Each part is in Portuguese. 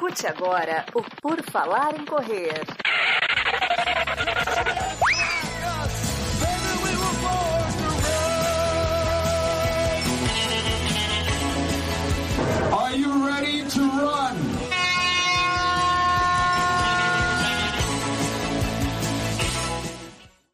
Escute agora o Por Falar em Correr. Are you ready to run?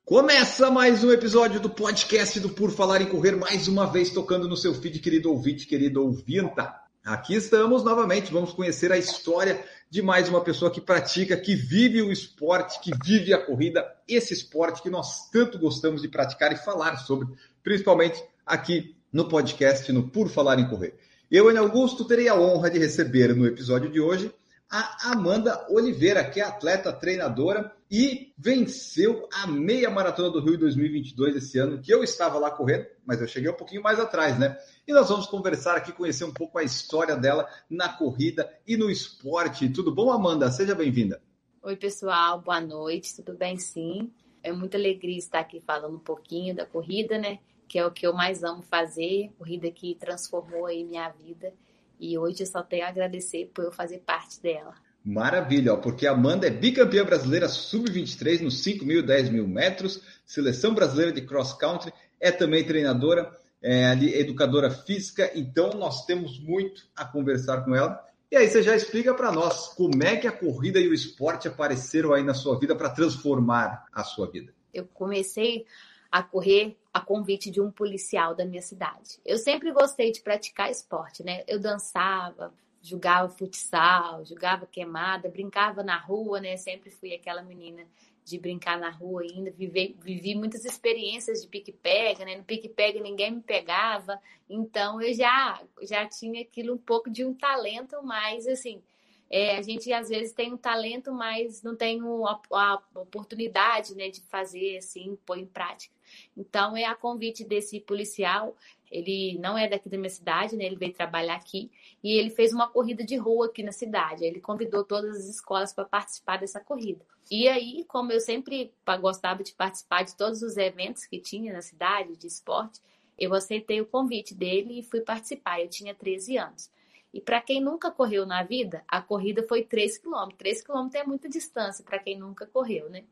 Começa mais um episódio do podcast do Por Falar em Correr, mais uma vez tocando no seu feed, querido ouvinte, querido ouvinta. Aqui estamos novamente, vamos conhecer a história de mais uma pessoa que pratica, que vive o esporte, que vive a corrida, esse esporte que nós tanto gostamos de praticar e falar sobre, principalmente aqui no podcast no Por Falar em Correr. Eu, Ana Augusto, terei a honra de receber no episódio de hoje a Amanda Oliveira, que é atleta treinadora e venceu a meia maratona do Rio 2022 esse ano, que eu estava lá correndo, mas eu cheguei um pouquinho mais atrás, né? E nós vamos conversar aqui, conhecer um pouco a história dela na corrida e no esporte. Tudo bom, Amanda? Seja bem-vinda. Oi, pessoal, boa noite, tudo bem? Sim. É muita alegria estar aqui falando um pouquinho da corrida, né? Que é o que eu mais amo fazer, corrida que transformou aí minha vida. E hoje eu só tenho a agradecer por eu fazer parte dela. Maravilha, ó, porque a Amanda é bicampeã brasileira sub-23 nos 5 mil e 10 mil metros, seleção brasileira de cross country, é também treinadora, é, educadora física, então nós temos muito a conversar com ela. E aí você já explica para nós como é que a corrida e o esporte apareceram aí na sua vida para transformar a sua vida. Eu comecei a correr a convite de um policial da minha cidade. Eu sempre gostei de praticar esporte, né? Eu dançava, jogava futsal, jogava queimada, brincava na rua, né? Sempre fui aquela menina de brincar na rua ainda, vivi, vivi muitas experiências de pique-pega, né? No pique-pega ninguém me pegava, então eu já já tinha aquilo um pouco de um talento, mas assim, é, a gente às vezes tem um talento, mas não tem a, a oportunidade, né, de fazer assim, pôr em prática. Então é a convite desse policial ele não é daqui da minha cidade, né? Ele veio trabalhar aqui e ele fez uma corrida de rua aqui na cidade. Ele convidou todas as escolas para participar dessa corrida. E aí, como eu sempre gostava de participar de todos os eventos que tinha na cidade de esporte, eu aceitei o convite dele e fui participar. Eu tinha 13 anos. E para quem nunca correu na vida, a corrida foi 3 km. 3 km é muita distância para quem nunca correu, né?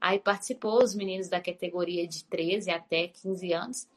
Aí participou os meninos da categoria de 13 até 15 anos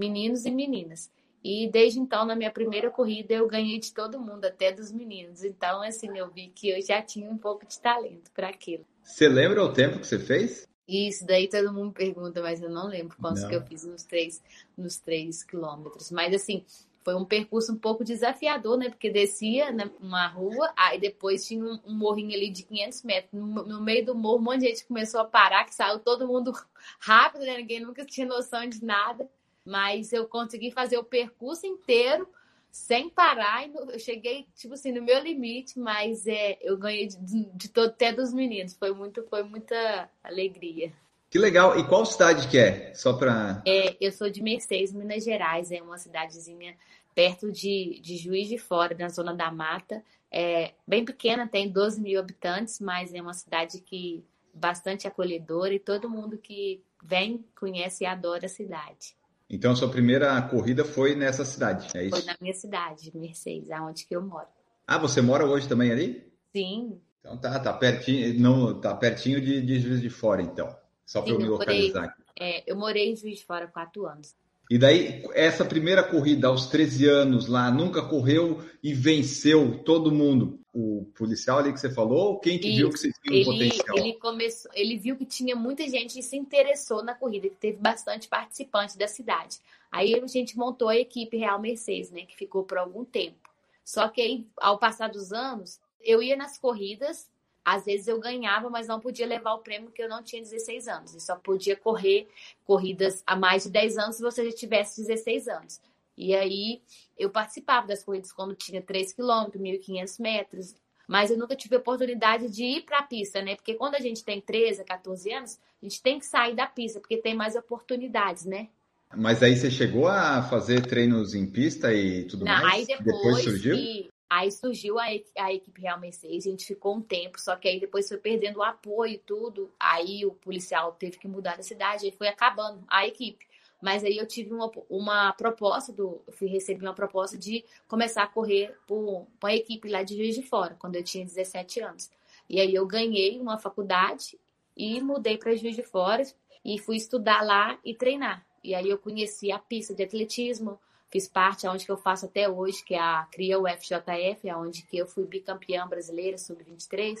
meninos e meninas. E desde então, na minha primeira corrida, eu ganhei de todo mundo, até dos meninos. Então, assim, eu vi que eu já tinha um pouco de talento para aquilo. Você lembra o tempo que você fez? Isso, daí todo mundo pergunta, mas eu não lembro quantos não. que eu fiz nos três, nos três quilômetros. Mas, assim, foi um percurso um pouco desafiador, né? Porque descia numa rua, aí depois tinha um, um morrinho ali de 500 metros. No, no, meio do morro, um monte de gente começou a parar, que saiu todo mundo rápido, né? Ninguém nunca tinha noção de nada mas eu consegui fazer o percurso inteiro sem parar. Eu cheguei, tipo assim, no meu limite, mas é, eu ganhei de, de todo, até dos meninos. Foi, muito, foi muita alegria. Que legal. E qual cidade que é? Só para. É, eu sou de Mercedes, Minas Gerais. É uma cidadezinha perto de, de Juiz de Fora, na zona da mata. É bem pequena, tem 12 mil habitantes, mas é uma cidade que bastante acolhedora e todo mundo que vem conhece e adora a cidade. Então, a sua primeira corrida foi nessa cidade, é isso? Foi na minha cidade, Mercedes, aonde que eu moro. Ah, você mora hoje também ali? Sim. Então tá, tá pertinho, não, tá pertinho de, de Juiz de Fora, então. Só para eu me localizar. Morei, é, eu morei em Juiz de Fora há quatro anos. E daí, essa primeira corrida aos 13 anos lá, nunca correu e venceu todo mundo. O policial ali que você falou, quem que Isso. viu que você tinha um ele, potencial? Ele, começou, ele viu que tinha muita gente que se interessou na corrida, que teve bastante participante da cidade. Aí a gente montou a equipe Real Mercedes, né, que ficou por algum tempo. Só que aí, ao passar dos anos, eu ia nas corridas às vezes eu ganhava, mas não podia levar o prêmio porque eu não tinha 16 anos. E só podia correr corridas a mais de 10 anos se você já tivesse 16 anos. E aí eu participava das corridas quando tinha 3 km, 1.500 metros. Mas eu nunca tive oportunidade de ir para a pista, né? Porque quando a gente tem 13, 14 anos, a gente tem que sair da pista, porque tem mais oportunidades, né? Mas aí você chegou a fazer treinos em pista e tudo Não, mais? Aí depois, depois surgiu? Que, Aí surgiu a, a equipe Real Mercedes, a gente ficou um tempo, só que aí depois foi perdendo o apoio e tudo. Aí o policial teve que mudar da cidade, aí foi acabando a equipe. Mas aí eu tive uma, uma proposta do. Eu fui receber uma proposta de começar a correr por uma equipe lá de Juiz de Fora, quando eu tinha 17 anos. E aí eu ganhei uma faculdade e mudei para Juiz de Fora e fui estudar lá e treinar. E aí eu conheci a pista de atletismo, fiz parte aonde que eu faço até hoje, que é a CRIA UFJF, aonde que eu fui bicampeã brasileira sub-23,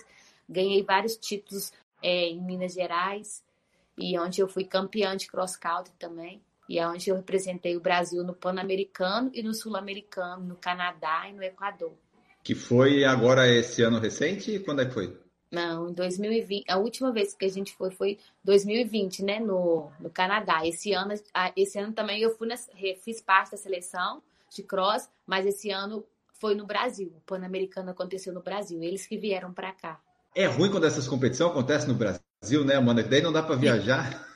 ganhei vários títulos é, em Minas Gerais e onde eu fui campeã de cross country também. E é onde eu representei o Brasil no Pan-Americano e no Sul-Americano, no Canadá e no Equador. Que foi agora esse ano recente? Quando é que foi? Não, em 2020. A última vez que a gente foi foi 2020, né? No, no Canadá. Esse ano, esse ano também eu fui na, fiz parte da seleção de cross, mas esse ano foi no Brasil. O Pan-Americano aconteceu no Brasil. Eles que vieram para cá. É ruim quando essas competições acontecem no Brasil, né, Amanda? Daí não dá para viajar.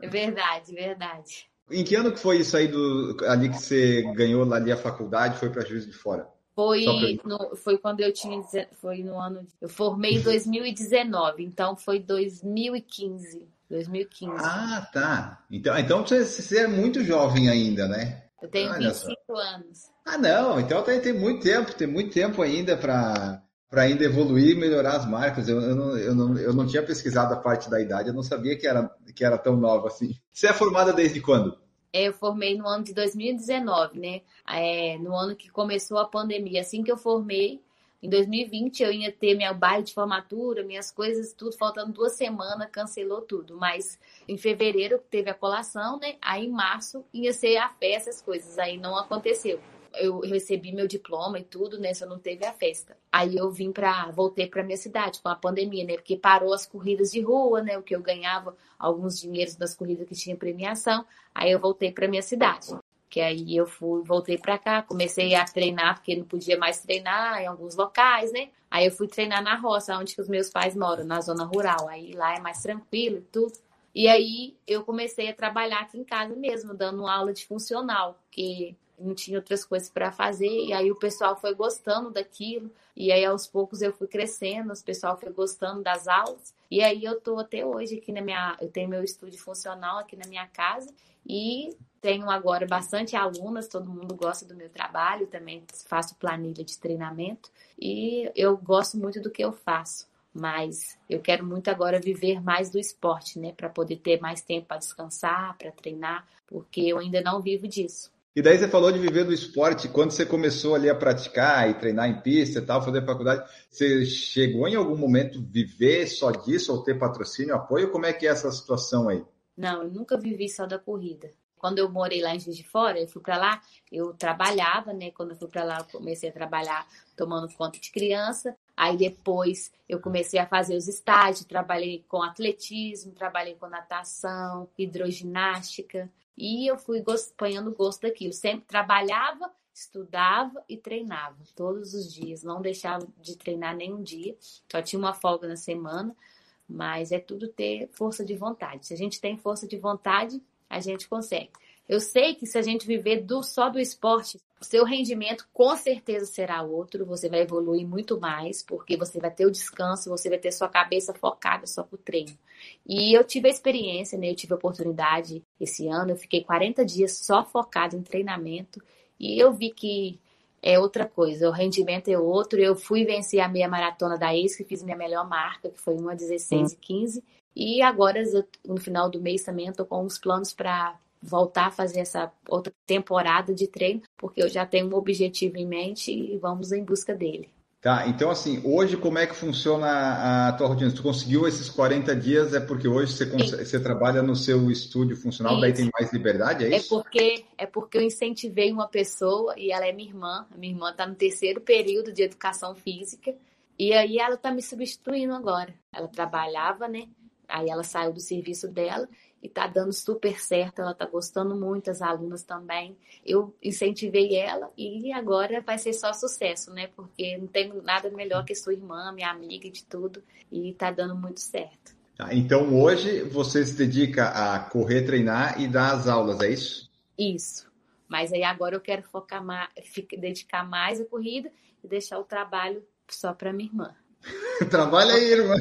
É verdade, verdade. Em que ano que foi isso aí do ali que você ganhou ali a faculdade, foi para Juiz de Fora? Foi, no, foi quando eu tinha. Foi no ano. Eu formei em 2019, então foi 2015. 2015. Ah, tá. Então, então você, você é muito jovem ainda, né? Eu tenho Olha 25 só. anos. Ah, não. Então tem, tem muito tempo, tem muito tempo ainda para para ainda evoluir e melhorar as marcas. Eu, eu, não, eu, não, eu não tinha pesquisado a parte da idade, eu não sabia que era, que era tão nova assim. Você é formada desde quando? É, eu formei no ano de 2019, né? É, no ano que começou a pandemia. Assim que eu formei, em 2020 eu ia ter meu baile de formatura, minhas coisas, tudo, faltando duas semanas, cancelou tudo. Mas em fevereiro teve a colação, né? Aí em março ia ser a festa, as coisas. Aí não aconteceu eu recebi meu diploma e tudo, né? Só não teve a festa. Aí eu vim para voltei para minha cidade com a pandemia, né? Porque parou as corridas de rua, né? O que eu ganhava alguns dinheiros das corridas que tinha premiação. Aí eu voltei para minha cidade. Que aí eu fui, voltei para cá, comecei a treinar porque não podia mais treinar em alguns locais, né? Aí eu fui treinar na roça, onde que os meus pais moram, na zona rural. Aí lá é mais tranquilo e tudo. E aí eu comecei a trabalhar aqui em casa mesmo, dando aula de funcional, que não tinha outras coisas para fazer, e aí o pessoal foi gostando daquilo, e aí aos poucos eu fui crescendo, o pessoal foi gostando das aulas, e aí eu tô até hoje aqui na minha, eu tenho meu estúdio funcional aqui na minha casa, e tenho agora bastante alunas, todo mundo gosta do meu trabalho, também faço planilha de treinamento, e eu gosto muito do que eu faço mas eu quero muito agora viver mais do esporte, né, para poder ter mais tempo para descansar, para treinar, porque eu ainda não vivo disso. E daí você falou de viver do esporte. Quando você começou ali a praticar e treinar em pista e tal, fazer faculdade, você chegou em algum momento viver só disso ou ter patrocínio, apoio? Como é que é essa situação aí? Não, eu nunca vivi só da corrida. Quando eu morei lá em Juiz de Fora, eu fui para lá, eu trabalhava, né? Quando eu fui para lá, eu comecei a trabalhar tomando conta de criança. Aí depois eu comecei a fazer os estágios, trabalhei com atletismo, trabalhei com natação, hidroginástica. E eu fui apanhando gosto daquilo. Sempre trabalhava, estudava e treinava todos os dias. Não deixava de treinar nenhum dia. Só tinha uma folga na semana. Mas é tudo ter força de vontade. Se a gente tem força de vontade, a gente consegue. Eu sei que se a gente viver do, só do esporte, seu rendimento com certeza será outro, você vai evoluir muito mais, porque você vai ter o descanso, você vai ter sua cabeça focada só pro treino. E eu tive a experiência, né? Eu tive a oportunidade esse ano, eu fiquei 40 dias só focado em treinamento e eu vi que é outra coisa, o rendimento é outro. Eu fui vencer a meia maratona da ex, que fiz minha melhor marca, que foi uma 16 e 15. E agora, no final do mês também, eu tô com uns planos para voltar a fazer essa outra temporada de treino, porque eu já tenho um objetivo em mente e vamos em busca dele. Tá, então assim, hoje como é que funciona a tua rotina? tu conseguiu esses 40 dias, é porque hoje você, você trabalha no seu estúdio funcional, isso. daí tem mais liberdade, é, é isso? É porque, é porque eu incentivei uma pessoa, e ela é minha irmã, a minha irmã está no terceiro período de educação física, e aí ela está me substituindo agora. Ela trabalhava, né? Aí ela saiu do serviço dela e tá dando super certo, ela tá gostando muito, as alunas também. Eu incentivei ela e agora vai ser só sucesso, né? Porque não tenho nada melhor que sua irmã, minha amiga e de tudo, e tá dando muito certo. Tá, então hoje você se dedica a correr, treinar e dar as aulas, é isso? Isso. Mas aí agora eu quero focar mais, dedicar mais a corrida e deixar o trabalho só para minha irmã. Trabalha aí, irmã.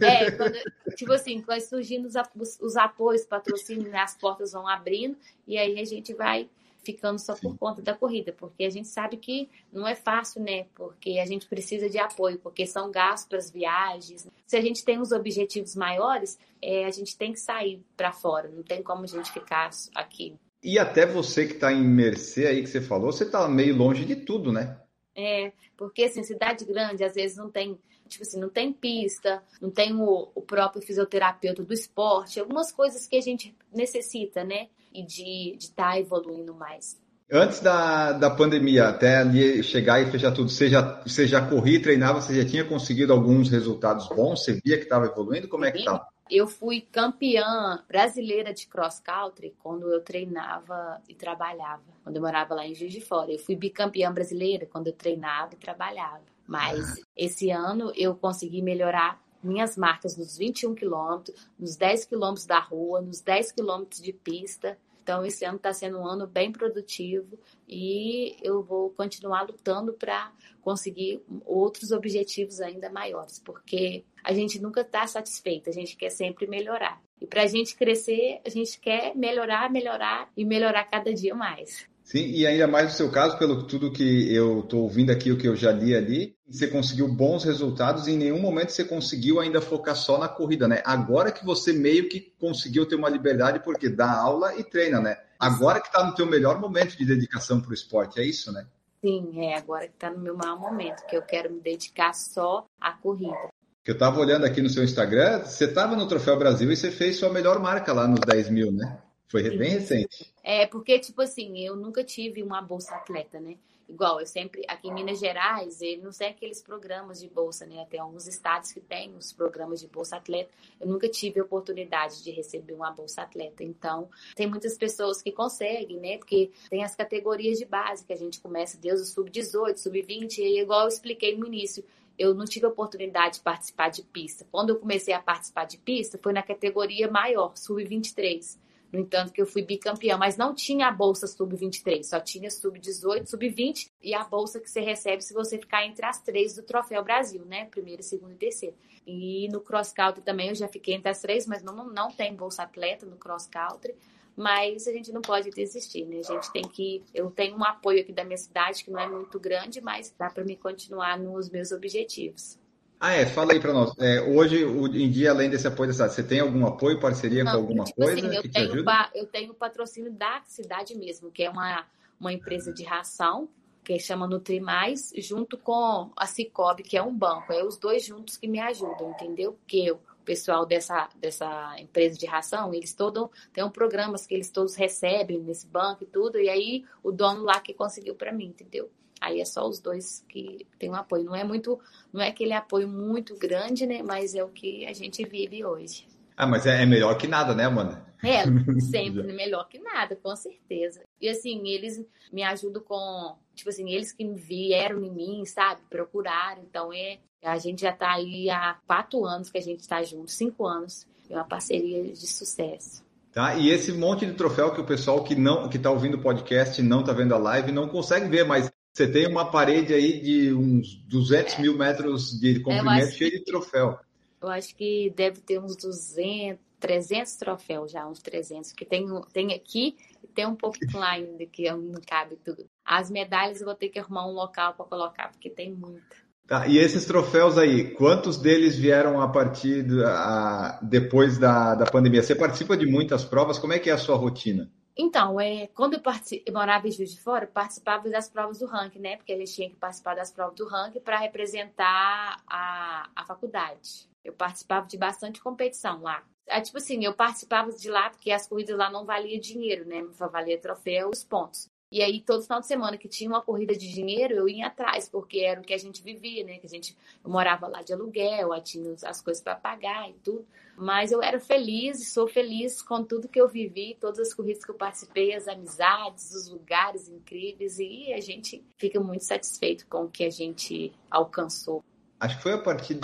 É, quando, tipo assim, vai surgindo os, os, os apoios, patrocínios, né, as portas vão abrindo, e aí a gente vai ficando só por conta da corrida, porque a gente sabe que não é fácil, né? Porque a gente precisa de apoio, porque são gastos para as viagens. Se a gente tem os objetivos maiores, é, a gente tem que sair para fora, não tem como a gente ficar aqui. E até você que está em Mercê aí que você falou, você está meio longe de tudo, né? É, porque assim, cidade grande às vezes não tem, tipo assim, não tem pista, não tem o, o próprio fisioterapeuta do esporte, algumas coisas que a gente necessita, né? e de estar tá evoluindo mais. Antes da, da pandemia, até ali chegar e fechar tudo, você já, você já corria, treinava, você já tinha conseguido alguns resultados bons? Você via que estava evoluindo? Como é que estava? Eu fui campeã brasileira de cross country quando eu treinava e trabalhava, quando eu morava lá em Juiz de Fora. Eu fui bicampeã brasileira quando eu treinava e trabalhava. Mas ah. esse ano eu consegui melhorar minhas marcas nos 21 quilômetros, nos 10 quilômetros da rua, nos 10 quilômetros de pista. Então, esse ano está sendo um ano bem produtivo e eu vou continuar lutando para conseguir outros objetivos ainda maiores, porque a gente nunca está satisfeita, a gente quer sempre melhorar. E para a gente crescer, a gente quer melhorar, melhorar e melhorar cada dia mais. Sim, e ainda mais no seu caso, pelo tudo que eu estou ouvindo aqui, o que eu já li ali, você conseguiu bons resultados e em nenhum momento você conseguiu ainda focar só na corrida, né? Agora que você meio que conseguiu ter uma liberdade, porque dá aula e treina, né? Agora que está no teu melhor momento de dedicação para o esporte, é isso, né? Sim, é agora que está no meu maior momento, que eu quero me dedicar só à corrida. Eu estava olhando aqui no seu Instagram, você estava no Troféu Brasil e você fez sua melhor marca lá nos 10 mil, né? Foi bem recente. É, porque, tipo assim, eu nunca tive uma bolsa atleta, né? Igual, eu sempre, aqui em Minas Gerais, ele não sei aqueles programas de bolsa, né? Tem alguns estados que têm os programas de bolsa atleta. Eu nunca tive a oportunidade de receber uma bolsa atleta. Então, tem muitas pessoas que conseguem, né? Porque tem as categorias de base que a gente começa, Deus, o sub-18, sub-20, e igual eu expliquei no início, eu não tive a oportunidade de participar de pista. Quando eu comecei a participar de pista, foi na categoria maior, sub-23. No entanto, que eu fui bicampeã, mas não tinha a bolsa sub-23, só tinha sub-18, sub-20 e a bolsa que você recebe se você ficar entre as três do Troféu Brasil, né? Primeiro, segundo e terceiro. E no cross country também eu já fiquei entre as três, mas não, não tem bolsa atleta no cross country. Mas a gente não pode desistir, né? A gente tem que. Eu tenho um apoio aqui da minha cidade que não é muito grande, mas dá para me continuar nos meus objetivos. Ah, é, fala aí para nós. É, hoje, em dia, além desse apoio da cidade, você tem algum apoio, parceria Não, com alguma tipo coisa assim, eu que tenho, te ajuda? Eu tenho patrocínio da cidade mesmo, que é uma, uma empresa de ração, que chama Nutrimais, junto com a Cicobi, que é um banco. É os dois juntos que me ajudam, entendeu? Porque o pessoal dessa, dessa empresa de ração, eles todos têm um programas que eles todos recebem nesse banco e tudo, e aí o dono lá que conseguiu para mim, entendeu? Aí é só os dois que tem um apoio. Não é muito, não é aquele apoio muito grande, né? Mas é o que a gente vive hoje. Ah, mas é, é melhor que nada, né, Amanda? É, sempre melhor que nada, com certeza. E assim, eles me ajudam com, tipo assim, eles que vieram em mim, sabe? Procuraram. Então é, a gente já tá aí há quatro anos que a gente está junto, cinco anos. É uma parceria de sucesso. Tá? E esse monte de troféu que o pessoal que não que está ouvindo o podcast não está vendo a live não consegue ver, mas você tem uma parede aí de uns 200 mil metros de comprimento cheio de troféu. Eu acho que deve ter uns 200, 300 troféus já, uns 300. Que tem, tem aqui e tem um pouquinho lá ainda que não cabe tudo. As medalhas eu vou ter que arrumar um local para colocar, porque tem muita. Tá, e esses troféus aí, quantos deles vieram a partir da, depois da, da pandemia? Você participa de muitas provas, como é que é a sua rotina? Então, é, quando eu, eu, morava em Juiz de Fora, eu participava das provas do ranking, né? Porque a gente tinha que participar das provas do ranking para representar a, a faculdade. Eu participava de bastante competição lá. É, tipo assim, eu participava de lá porque as corridas lá não valiam dinheiro, né? Valia troféu, os pontos. E aí, todo final de semana que tinha uma corrida de dinheiro, eu ia atrás, porque era o que a gente vivia, né? Que a gente morava lá de aluguel, tinha as coisas para pagar e tudo. Mas eu era feliz e sou feliz com tudo que eu vivi, todas as corridas que eu participei, as amizades, os lugares incríveis, e a gente fica muito satisfeito com o que a gente alcançou. Acho que foi a partir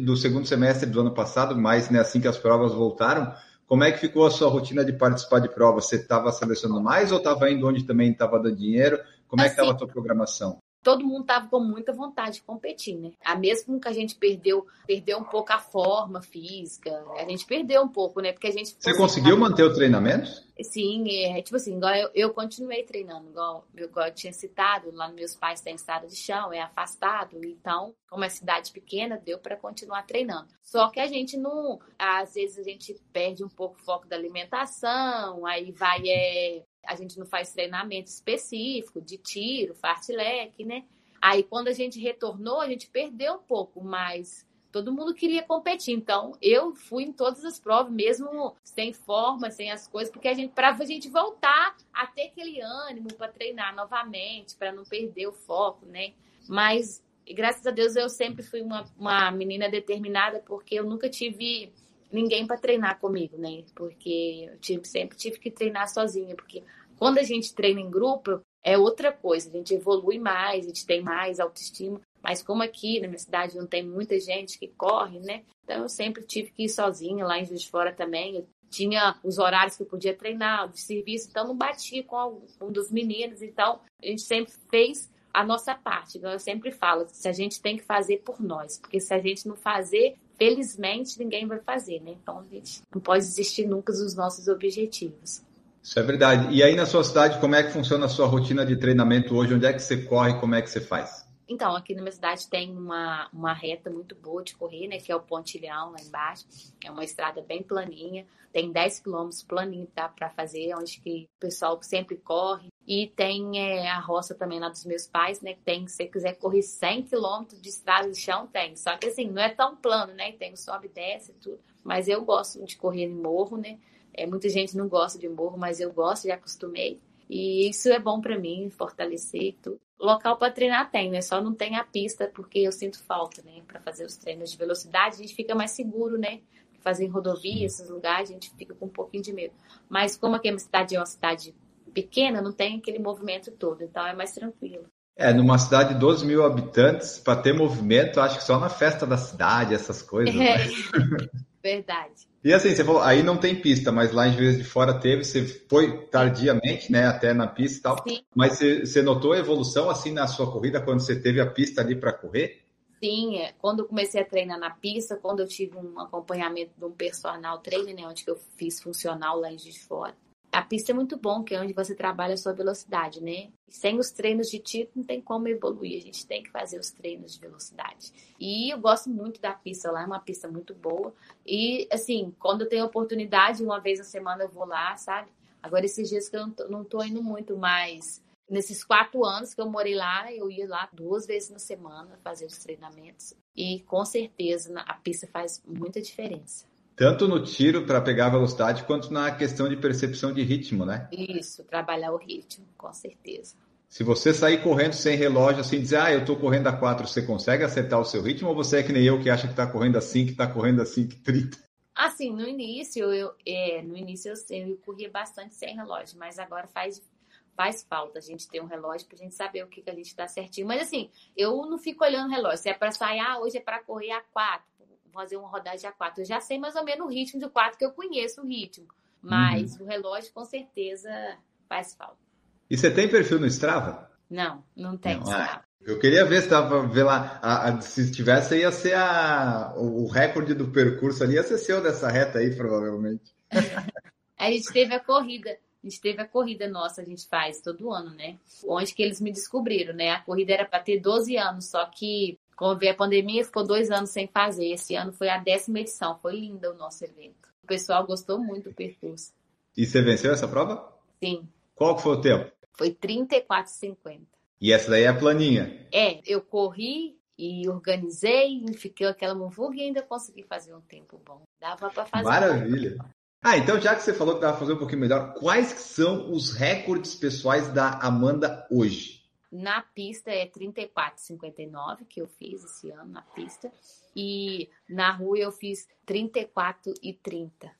do segundo semestre do ano passado, mas né, assim que as provas voltaram como é que ficou a sua rotina de participar de provas? Você estava selecionando mais ou estava indo onde também estava dando dinheiro? Como assim, é que estava a tua programação? Todo mundo tava com muita vontade de competir, né? A mesmo que a gente perdeu, perdeu um pouco a forma física, a gente perdeu um pouco, né? Porque a gente Você conseguiu manter o treinamento? Sim, é, tipo assim, igual eu, eu continuei treinando, igual, igual eu tinha citado, lá meus pais têm estado de chão, é afastado, então, como é cidade pequena, deu para continuar treinando. Só que a gente não, às vezes a gente perde um pouco o foco da alimentação, aí vai é, a gente não faz treinamento específico de tiro, fartlek, né? Aí quando a gente retornou, a gente perdeu um pouco, mas todo mundo queria competir. Então, eu fui em todas as provas, mesmo sem forma, sem as coisas, porque a gente para a gente voltar a ter aquele ânimo para treinar novamente, para não perder o foco, né? Mas graças a Deus eu sempre fui uma, uma menina determinada, porque eu nunca tive ninguém para treinar comigo, né? Porque eu tive, sempre tive que treinar sozinha, porque quando a gente treina em grupo é outra coisa, a gente evolui mais, a gente tem mais autoestima. Mas como aqui na minha cidade não tem muita gente que corre, né? Então eu sempre tive que ir sozinha lá em Juiz de Fora também. Eu tinha os horários que eu podia treinar, de serviço, então não batia com um dos meninos. Então a gente sempre fez a nossa parte. Então, eu sempre falo, se a gente tem que fazer por nós, porque se a gente não fazer, felizmente ninguém vai fazer, né? Então a gente não pode desistir nunca dos nossos objetivos. Isso é verdade. E aí na sua cidade, como é que funciona a sua rotina de treinamento hoje? Onde é que você corre? Como é que você faz? Então, aqui na minha cidade tem uma, uma reta muito boa de correr, né? Que é o Pontilhão, lá embaixo. É uma estrada bem planinha. Tem 10 quilômetros planinho tá, para fazer, onde que o pessoal sempre corre. E tem é, a roça também lá dos meus pais, né? Tem, se você quiser correr 100 quilômetros de estrada de chão, tem. Só que assim, não é tão plano, né? Tem o sobe e desce e tudo. Mas eu gosto de correr em morro, né? É, muita gente não gosta de morro, mas eu gosto, já acostumei. E isso é bom para mim, fortalecer e tudo. Local para treinar tem, né? Só não tem a pista porque eu sinto falta, né? Para fazer os treinos de velocidade, a gente fica mais seguro, né? Fazer em rodovia, esses lugares, a gente fica com um pouquinho de medo. Mas como aqui a minha cidade é uma cidade pequena, não tem aquele movimento todo, então é mais tranquilo. É, numa cidade de 12 mil habitantes, para ter movimento, acho que só na festa da cidade, essas coisas. É. Né? Verdade. E assim, você falou, aí não tem pista, mas lá em Juiz de Fora teve, você foi tardiamente, né, até na pista e tal. Sim. Mas você, você notou a evolução assim na sua corrida quando você teve a pista ali para correr? Sim, é. quando eu comecei a treinar na pista, quando eu tive um acompanhamento de um personal trainer, né, onde eu fiz funcional lá em Juiz de Fora, a pista é muito bom, que é onde você trabalha a sua velocidade, né? Sem os treinos de tiro não tem como evoluir, a gente tem que fazer os treinos de velocidade. E eu gosto muito da pista lá, é uma pista muito boa. E assim, quando eu tenho oportunidade, uma vez na semana eu vou lá, sabe? Agora esses dias que eu não tô, não tô indo muito mais. Nesses quatro anos que eu morei lá, eu ia lá duas vezes na semana fazer os treinamentos. E com certeza a pista faz muita diferença. Tanto no tiro para pegar velocidade, quanto na questão de percepção de ritmo, né? Isso, trabalhar o ritmo, com certeza. Se você sair correndo sem relógio, assim, dizer, ah, eu estou correndo a 4, você consegue acertar o seu ritmo? Ou você é que nem eu que acha que está correndo a 5, que está correndo a 5, 30? Assim, no início, eu, é, no início eu, eu corria bastante sem relógio, mas agora faz, faz falta a gente ter um relógio para a gente saber o que, que a gente está certinho. Mas assim, eu não fico olhando o relógio. Se é para sair, ah, hoje é para correr a 4, fazer uma rodagem a 4. Eu já sei mais ou menos o ritmo de 4, que eu conheço o ritmo. Mas uhum. o relógio, com certeza, faz falta. E você tem perfil no Strava? Não, não tem não, Strava. Ah, eu queria ver se dava ver lá. A, a, se tivesse, ia ser a, o, o recorde do percurso ali, ia ser seu dessa reta aí, provavelmente. a gente teve a corrida. A gente teve a corrida nossa, a gente faz todo ano, né? Onde que eles me descobriram, né? A corrida era para ter 12 anos, só que como veio a pandemia, ficou dois anos sem fazer. Esse ano foi a décima edição. Foi linda o nosso evento. O pessoal gostou muito do percurso. E você venceu essa prova? Sim. Qual foi o tempo? Foi 34,50. E essa daí é a planinha? É, eu corri e organizei, fiquei aquela muvuga e ainda consegui fazer um tempo bom. Dava para fazer. Maravilha. Ah, então já que você falou que dava fazer um pouquinho melhor, quais são os recordes pessoais da Amanda hoje? Na pista é 34,59 que eu fiz esse ano na pista. E na rua eu fiz 34,30.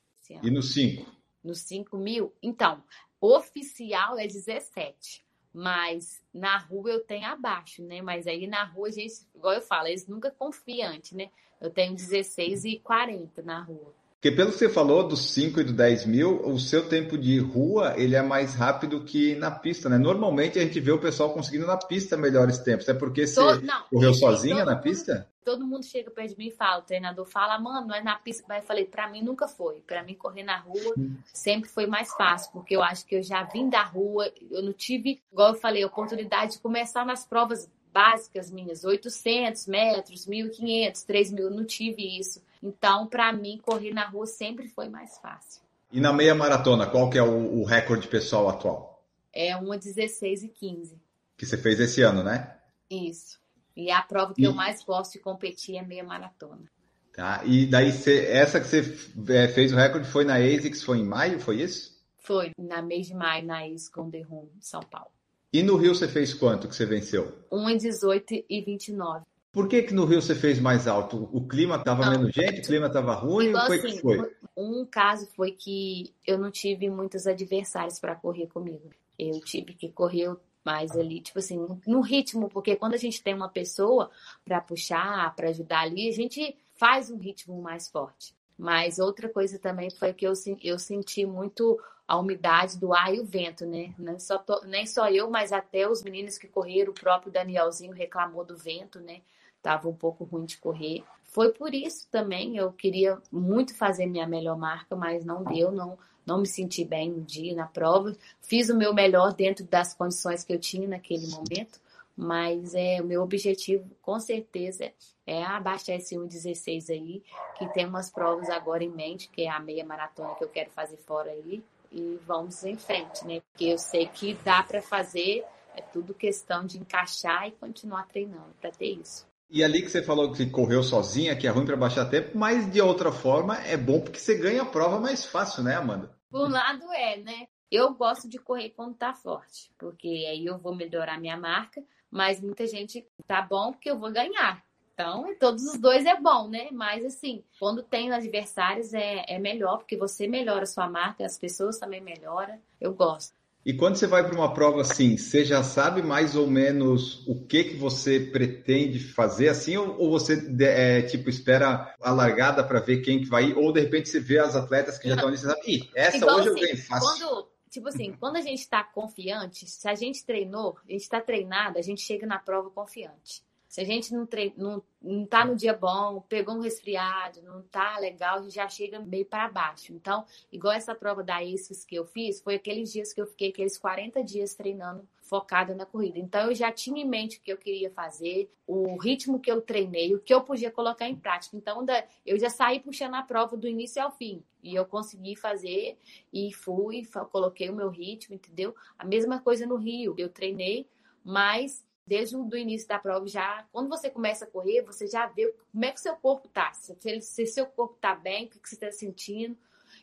E no 5? No 5 mil? Então, oficial é 17. Mas na rua eu tenho abaixo, né? Mas aí na rua, a gente, igual eu falo, eles nunca confiam antes, né? Eu tenho 16 e 40 na rua. Porque pelo que você falou dos 5 e do 10 mil, o seu tempo de rua ele é mais rápido que na pista, né? Normalmente a gente vê o pessoal conseguindo na pista melhores tempos. É porque você todo, não, correu sozinha na mundo, pista? Todo mundo chega perto de mim e fala, o treinador fala, mano, não é na pista. Mas eu falei, pra mim nunca foi. Pra mim correr na rua hum. sempre foi mais fácil, porque eu acho que eu já vim da rua, eu não tive, igual eu falei, oportunidade de começar nas provas básicas minhas, 800 metros, 1.500, 3.000, não tive isso. Então, para mim, correr na rua sempre foi mais fácil. E na meia maratona, qual que é o, o recorde pessoal atual? É uma 16 e 15. Que você fez esse ano, né? Isso. E a prova que e... eu mais gosto de competir é meia maratona. Tá, e daí essa que você é, fez o recorde foi na ASICS, foi em maio, foi isso? Foi, na mês de maio, na ASICS Golden Room, São Paulo. E no Rio você fez quanto que você venceu? 1 em 18 e 29. Por que, que no Rio você fez mais alto? O clima estava menos gente, o clima estava ruim? Igual foi assim, que foi? Um caso foi que eu não tive muitos adversários para correr comigo. Eu tive que correr mais ali, tipo assim, no ritmo, porque quando a gente tem uma pessoa para puxar, para ajudar ali, a gente faz um ritmo mais forte. Mas outra coisa também foi que eu, eu senti muito a umidade do ar e o vento, né? Nem só, nem só eu, mas até os meninos que correram, o próprio Danielzinho reclamou do vento, né? Tava um pouco ruim de correr. Foi por isso também, eu queria muito fazer minha melhor marca, mas não deu, não, não me senti bem no dia, na prova. Fiz o meu melhor dentro das condições que eu tinha naquele momento, mas é o meu objetivo, com certeza, é abaixar esse 1,16 aí, que tem umas provas agora em mente, que é a meia maratona que eu quero fazer fora aí, e vamos em frente, né? Porque eu sei que dá para fazer, é tudo questão de encaixar e continuar treinando para ter isso. E ali que você falou que correu sozinha, que é ruim para baixar tempo, mas de outra forma é bom porque você ganha a prova mais fácil, né, Amanda? Por um lado é, né? Eu gosto de correr quando tá forte, porque aí eu vou melhorar minha marca, mas muita gente tá bom porque eu vou ganhar. Então, todos os dois é bom, né? Mas, assim, quando tem adversários é, é melhor, porque você melhora a sua marca, as pessoas também melhoram. Eu gosto. E quando você vai para uma prova assim, você já sabe mais ou menos o que que você pretende fazer assim, ou, ou você é, tipo espera a largada para ver quem que vai ir, ou de repente você vê as atletas que já estão ali, você sabe, Ih, essa Igual hoje assim, eu ganho fácil. Quando, tipo assim, quando a gente está confiante, se a gente treinou, a gente está treinado, a gente chega na prova confiante. Se a gente não, tre... não, não tá no dia bom, pegou um resfriado, não tá legal, a gente já chega meio para baixo. Então, igual essa prova da ISIS que eu fiz, foi aqueles dias que eu fiquei aqueles 40 dias treinando focada na corrida. Então, eu já tinha em mente o que eu queria fazer, o ritmo que eu treinei, o que eu podia colocar em prática. Então, eu já saí puxando a prova do início ao fim. E eu consegui fazer e fui, coloquei o meu ritmo, entendeu? A mesma coisa no Rio. Eu treinei, mas desde o início da prova já, quando você começa a correr, você já vê como é que o seu corpo tá, se, se seu corpo tá bem, o que, que você está sentindo.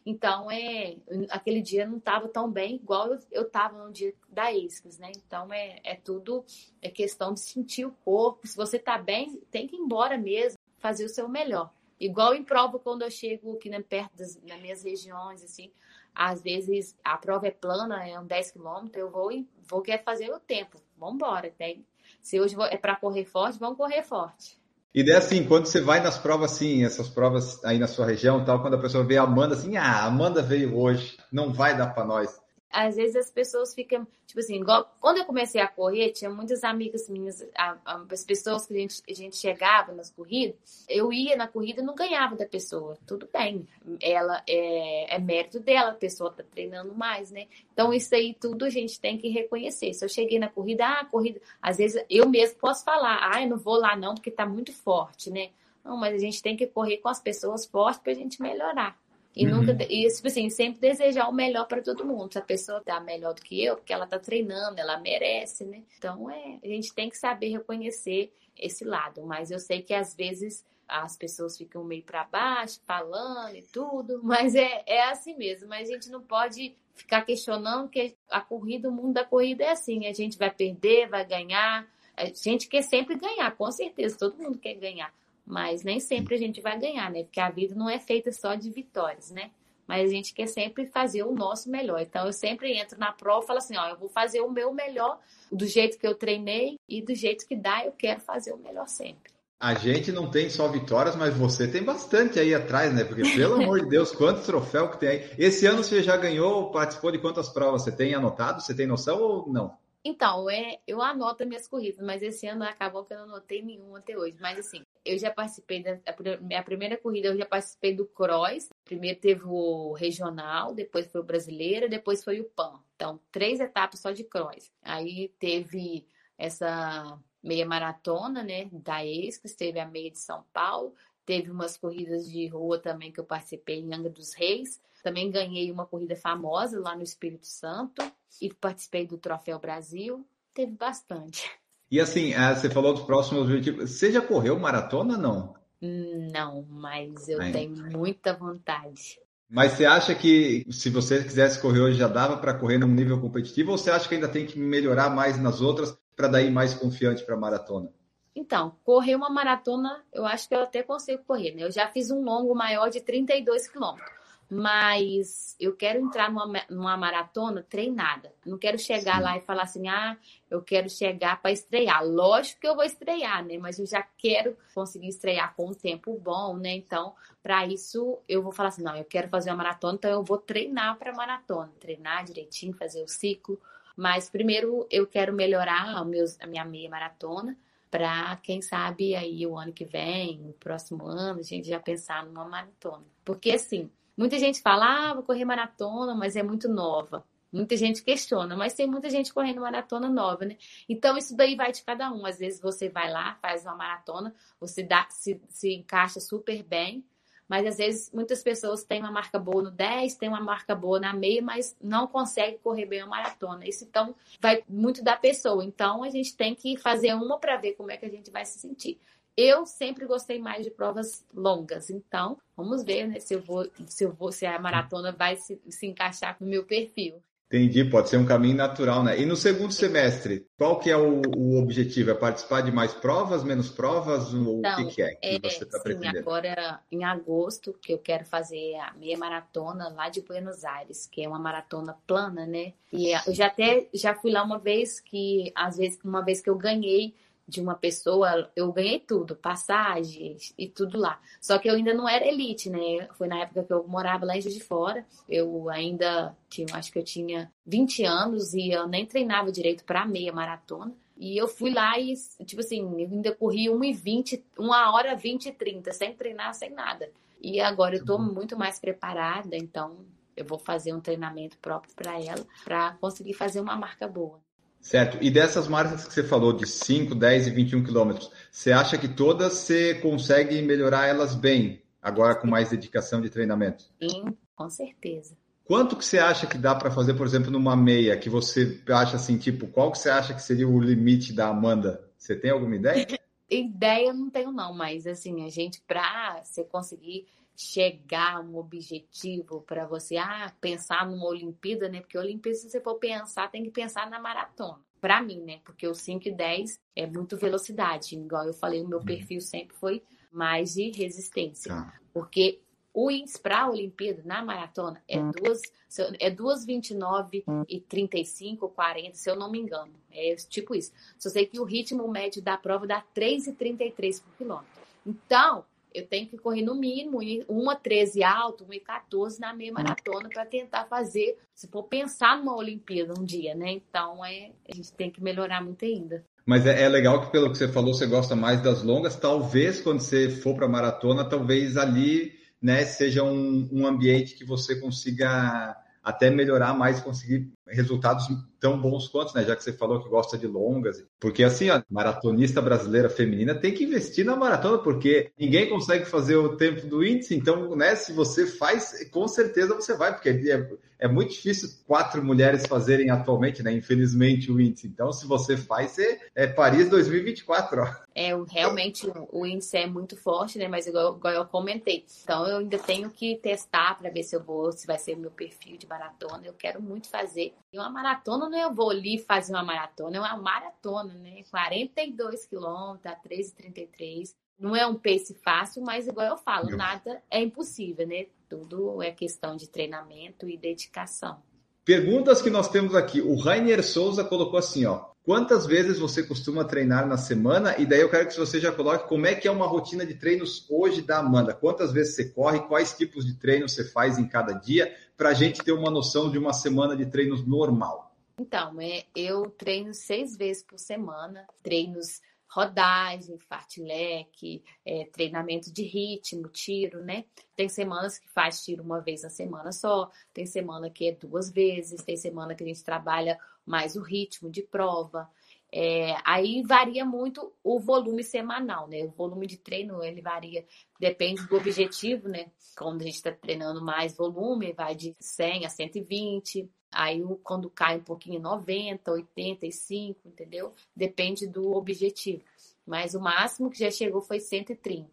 Então, é, aquele dia não estava tão bem igual eu, eu tava no dia da ESCS, né? Então, é, é tudo, é questão de sentir o corpo. Se você tá bem, tem que ir embora mesmo, fazer o seu melhor. Igual em prova, quando eu chego aqui né, perto das, nas minhas regiões, assim, às vezes a prova é plana, é um 10 quilômetros, eu vou, vou querer fazer o tempo. Vamos embora. Tem, se hoje é para correr forte, vamos correr forte. E daí assim, quando você vai nas provas assim, essas provas aí na sua região tal, quando a pessoa vê a Amanda assim, ah, a Amanda veio hoje, não vai dar para nós às vezes as pessoas ficam, tipo assim, igual, quando eu comecei a correr, tinha muitas amigas minhas, as pessoas que a gente, a gente chegava nas corridas, eu ia na corrida e não ganhava da pessoa. Tudo bem, ela é, é mérito dela, a pessoa tá treinando mais, né? Então isso aí tudo a gente tem que reconhecer. Se eu cheguei na corrida, ah, corrida, às vezes eu mesmo posso falar, ah, eu não vou lá não porque tá muito forte, né? Não, mas a gente tem que correr com as pessoas fortes pra gente melhorar. E uhum. nunca, e tipo assim, sempre desejar o melhor para todo mundo. Se a pessoa tá melhor do que eu, porque ela tá treinando, ela merece, né? Então é, a gente tem que saber reconhecer esse lado. Mas eu sei que às vezes as pessoas ficam meio para baixo, falando e tudo, mas é, é assim mesmo. Mas a gente não pode ficar questionando que a corrida, o mundo da corrida é assim: a gente vai perder, vai ganhar. A gente quer sempre ganhar, com certeza, todo mundo quer ganhar mas nem sempre a gente vai ganhar, né? Porque a vida não é feita só de vitórias, né? Mas a gente quer sempre fazer o nosso melhor. Então eu sempre entro na prova e falo assim, ó, eu vou fazer o meu melhor do jeito que eu treinei e do jeito que dá, eu quero fazer o melhor sempre. A gente não tem só vitórias, mas você tem bastante aí atrás, né? Porque, pelo amor de Deus, quantos troféus que tem aí. Esse ano você já ganhou, participou de quantas provas? Você tem anotado? Você tem noção ou não? Então, é, eu anoto minhas corridas, mas esse ano acabou que eu não anotei nenhuma até hoje. Mas assim, eu já participei da minha primeira corrida, eu já participei do Cross. Primeiro teve o regional, depois foi o brasileiro, depois foi o PAN. Então, três etapas só de Cross. Aí teve essa meia maratona, né, da ESCS, teve a meia de São Paulo, teve umas corridas de rua também que eu participei em Angra dos Reis. Também ganhei uma corrida famosa lá no Espírito Santo e participei do Troféu Brasil. Teve bastante. E assim, é, você falou dos próximos objetivos. Você já correu maratona não? Não, mas eu Ainda. tenho muita vontade. Mas você acha que se você quisesse correr hoje já dava para correr num nível competitivo ou você acha que ainda tem que melhorar mais nas outras para daí mais confiante para a maratona? Então, correr uma maratona, eu acho que eu até consigo correr, né? Eu já fiz um longo maior de 32 quilômetros mas eu quero entrar numa, numa maratona treinada. Não quero chegar Sim. lá e falar assim, ah, eu quero chegar para estrear. Lógico que eu vou estrear, né? Mas eu já quero conseguir estrear com um tempo bom, né? Então, para isso, eu vou falar assim, não, eu quero fazer uma maratona, então eu vou treinar para maratona, treinar direitinho, fazer o ciclo. Mas primeiro eu quero melhorar meus, a minha meia maratona para quem sabe aí o ano que vem, o próximo ano, a gente já pensar numa maratona. Porque assim, Muita gente fala, ah, vou correr maratona, mas é muito nova. Muita gente questiona, mas tem muita gente correndo maratona nova, né? Então, isso daí vai de cada um. Às vezes você vai lá, faz uma maratona, você dá, se, se encaixa super bem, mas às vezes muitas pessoas têm uma marca boa no 10, têm uma marca boa na meia, mas não conseguem correr bem a maratona. Isso então vai muito da pessoa. Então a gente tem que fazer uma para ver como é que a gente vai se sentir. Eu sempre gostei mais de provas longas, então vamos ver né, se eu vou, se eu vou, se a maratona vai se, se encaixar no meu perfil. Entendi, pode ser um caminho natural, né? E no segundo semestre, qual que é o, o objetivo? É participar de mais provas, menos provas? Ou então, o que, que, é que é, você está pretendendo? Agora, em agosto, que eu quero fazer a meia maratona lá de Buenos Aires, que é uma maratona plana, né? E eu já até já fui lá uma vez que, às vezes, uma vez que eu ganhei de uma pessoa, eu ganhei tudo, passagens e tudo lá. Só que eu ainda não era elite, né? Foi na época que eu morava lá em Juiz de Fora. Eu ainda tinha, acho que eu tinha 20 anos e eu nem treinava direito para meia maratona. E eu fui lá e, tipo assim, eu ainda corri 1 e 20, 1 hora 20 e 30, sem treinar, sem nada. E agora eu tô uhum. muito mais preparada, então eu vou fazer um treinamento próprio para ela, para conseguir fazer uma marca boa. Certo. E dessas marcas que você falou, de 5, 10 e 21 quilômetros, você acha que todas você consegue melhorar elas bem, agora com mais dedicação de treinamento? Sim, com certeza. Quanto que você acha que dá para fazer, por exemplo, numa meia, que você acha assim, tipo, qual que você acha que seria o limite da Amanda? Você tem alguma ideia? ideia não tenho não, mas assim, a gente, para você conseguir chegar a um objetivo para você ah, pensar numa Olimpíada, né? Porque Olimpíada, se você for pensar, tem que pensar na maratona. Para mim, né? Porque o 5 e 10 é muito velocidade. Igual eu falei, o meu uhum. perfil sempre foi mais de resistência. Ah. Porque o índice para a Olimpíada na maratona é 2 hum. é 2,29 e 35, 40, se eu não me engano. É tipo isso. Só sei que o ritmo médio da prova dá 3,33 por quilômetro. Então, eu tenho que correr no mínimo uma 13 alto, uma 14 na meia maratona para tentar fazer, se for pensar numa Olimpíada um dia, né? Então é, a gente tem que melhorar muito ainda. Mas é, é legal que pelo que você falou, você gosta mais das longas. Talvez quando você for para maratona, talvez ali, né, seja um, um ambiente que você consiga até melhorar mais, conseguir resultados tão bons quanto, né? Já que você falou que gosta de longas. Porque assim, a maratonista brasileira feminina tem que investir na maratona, porque ninguém consegue fazer o tempo do índice. Então, né, se você faz, com certeza você vai, porque é, é muito difícil quatro mulheres fazerem atualmente, né? Infelizmente, o índice. Então, se você faz, é, é Paris 2024, ó. É, realmente o índice é muito forte, né? Mas igual, igual eu comentei. Então, eu ainda tenho que testar para ver se eu vou, se vai ser meu perfil de maratona. Eu quero muito fazer. E uma maratona não é eu vou ali fazer uma maratona, é uma maratona, né? 42 quilômetros a 3,33. Não é um pace fácil, mas igual eu falo, nada é impossível, né? Tudo é questão de treinamento e dedicação. Perguntas que nós temos aqui. O Rainer Souza colocou assim, ó. Quantas vezes você costuma treinar na semana? E daí eu quero que você já coloque como é que é uma rotina de treinos hoje da Amanda. Quantas vezes você corre? Quais tipos de treinos você faz em cada dia? Para a gente ter uma noção de uma semana de treinos normal. Então, é, eu treino seis vezes por semana, treinos rodagem, fartlek, é, treinamento de ritmo, tiro, né? Tem semanas que faz tiro uma vez na semana só, tem semana que é duas vezes, tem semana que a gente trabalha mais o ritmo de prova. É, aí varia muito o volume semanal, né? O volume de treino ele varia, depende do objetivo, né? Quando a gente está treinando mais volume, vai de 100 a 120. Aí quando cai um pouquinho 90, 85, entendeu? Depende do objetivo. Mas o máximo que já chegou foi 130.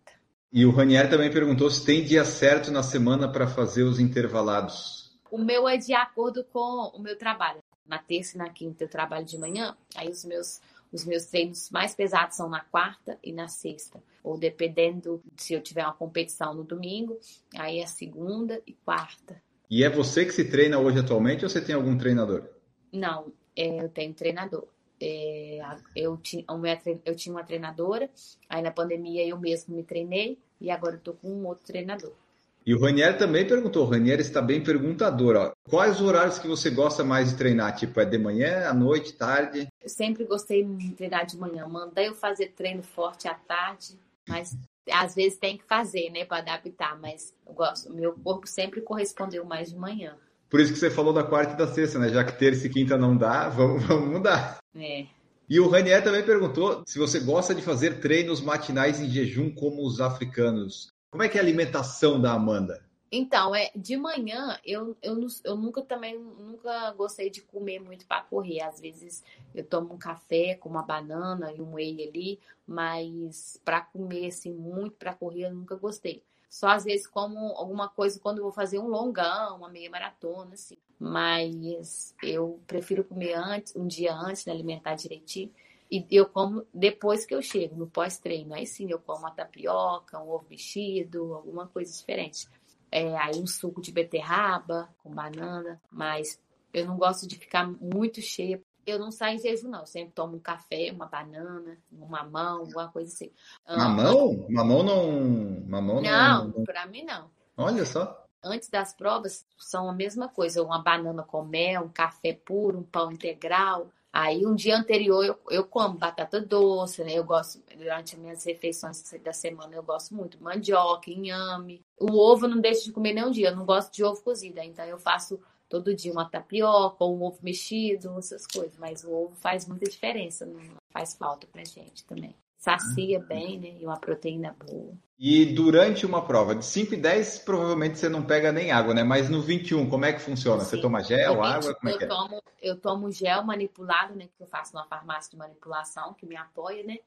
E o Ranier também perguntou se tem dia certo na semana para fazer os intervalados. O meu é de acordo com o meu trabalho. Na terça e na quinta eu trabalho de manhã, aí os meus os meus treinos mais pesados são na quarta e na sexta. Ou dependendo se eu tiver uma competição no domingo, aí é segunda e quarta. E é você que se treina hoje atualmente ou você tem algum treinador? Não, é, eu tenho treinador. É, eu, tinha, eu tinha uma treinadora, aí na pandemia eu mesmo me treinei e agora eu tô com um outro treinador. E o Ranier também perguntou, o Ranier está bem perguntador, ó. Quais horários que você gosta mais de treinar? Tipo, é de manhã, à noite, tarde? Eu sempre gostei de treinar de manhã. Mandei eu fazer treino forte à tarde, mas às vezes tem que fazer, né, para adaptar, mas eu gosto, meu corpo sempre correspondeu mais de manhã. Por isso que você falou da quarta e da sexta, né? Já que terça e quinta não dá, vamos, vamos mudar. É. E o Ranier também perguntou se você gosta de fazer treinos matinais em jejum como os africanos. Como é que é a alimentação da Amanda? Então, é, de manhã eu, eu, eu nunca também nunca gostei de comer muito para correr. Às vezes eu tomo um café com uma banana e um whey ali, mas para comer assim muito para correr eu nunca gostei. Só às vezes como alguma coisa quando eu vou fazer um longão, uma meia maratona assim. Mas eu prefiro comer antes, um dia antes, né, alimentar direitinho. E eu como depois que eu chego, no pós-treino. Aí sim eu como uma tapioca, um ovo mexido, alguma coisa diferente é, aí um suco de beterraba com banana, mas eu não gosto de ficar muito cheia. Eu não saio em jejum, não. Eu sempre tomo um café, uma banana, um mamão, alguma coisa assim. Ah, mamão? Mamão não. Mamão não, não... para mim não. Olha só. Antes das provas, são a mesma coisa. Uma banana com mel, um café puro, um pão integral, Aí um dia anterior eu, eu como batata doce, né? Eu gosto, durante as minhas refeições da semana, eu gosto muito. Mandioca, inhame. O ovo eu não deixo de comer nem um dia. Eu não gosto de ovo cozido. Então eu faço todo dia uma tapioca ou um ovo mexido, essas coisas. Mas o ovo faz muita diferença, faz falta pra gente também sacia bem, né? E uma proteína boa. E durante uma prova de 5 e 10, provavelmente você não pega nem água, né? Mas no 21, como é que funciona? Sim. Você toma gel, água? Como é que é? Tomo, eu tomo gel manipulado, né? Que eu faço numa farmácia de manipulação, que me apoia, né?